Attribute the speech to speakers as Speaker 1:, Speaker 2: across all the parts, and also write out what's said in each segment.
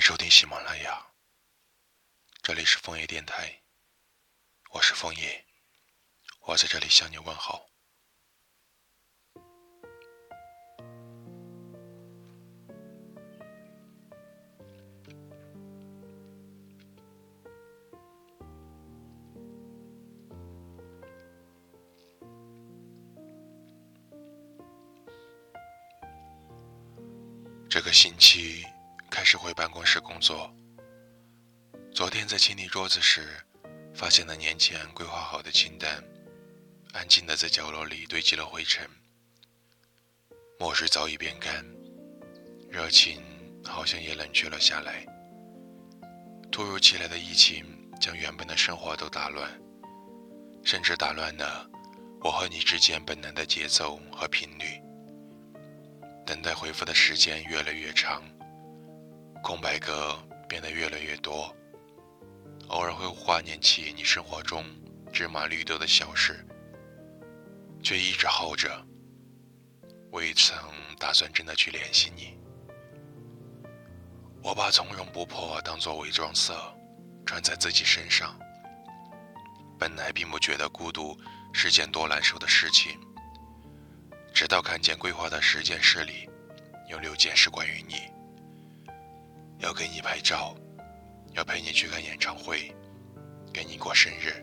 Speaker 1: 收听喜马拉雅，这里是枫叶电台，我是枫叶，我在这里向你问好。这个星期开始回办公室工作。昨天在清理桌子时，发现了年前规划好的清单，安静的在角落里堆积了灰尘。墨水早已变干，热情好像也冷却了下来。突如其来的疫情将原本的生活都打乱，甚至打乱了我和你之间本能的节奏和频率。等待回复的时间越来越长，空白格变得越来越多。偶尔会怀念起你生活中芝麻绿豆的小事，却一直耗着，未曾打算真的去联系你。我把从容不迫当做伪装色，穿在自己身上。本来并不觉得孤独是件多难受的事情。直到看见规划的十件事里，有六件是关于你。要给你拍照，要陪你去看演唱会，给你过生日，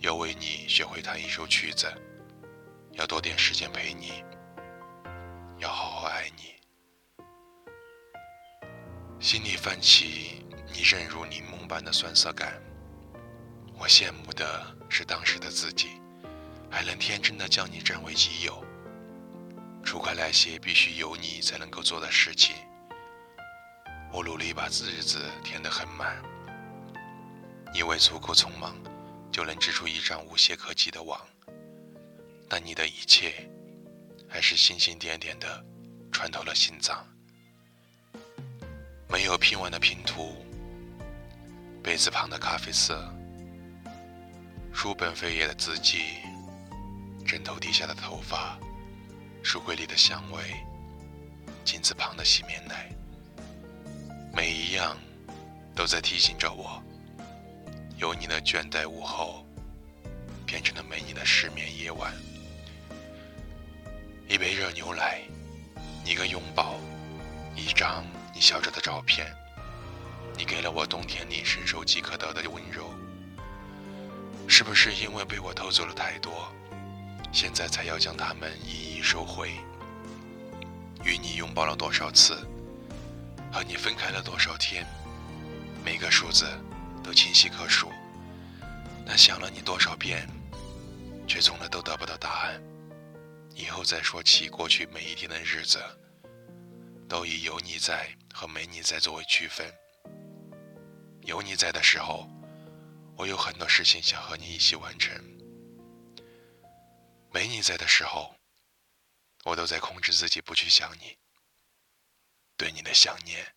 Speaker 1: 要为你学会弹一首曲子，要多点时间陪你，要好好爱你。心里泛起你认如柠檬般的酸涩感。我羡慕的是当时的自己，还能天真的将你占为己有。除开那些必须有你才能够做的事情，我努力把日子填得很满。以为足够匆忙，就能织出一张无懈可击的网，但你的一切，还是星星点点的穿透了心脏。没有拼完的拼图，杯子旁的咖啡色，书本扉页的字迹，枕头底下的头发。书柜里的香味，镜子旁的洗面奶，样都在提醒着我：有你的倦怠午后，变成了没你的失眠夜晚。一杯热牛奶，一个拥抱，一张你笑着的照片，你给了我冬天里伸手即可得的温柔。是不是因为被我偷走了太多？现在才要将它们一一收回。与你拥抱了多少次，和你分开了多少天，每个数字都清晰可数。但想了你多少遍，却从来都得不到答案。以后再说起过去每一天的日子，都以有你在和没你在作为区分。有你在的时候，我有很多事情想和你一起完成。没你在的时候，我都在控制自己不去想你。对你的想念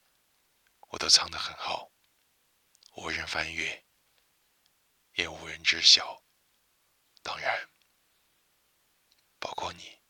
Speaker 1: 我都藏得很好。无人翻阅也无人知晓。当然包括你。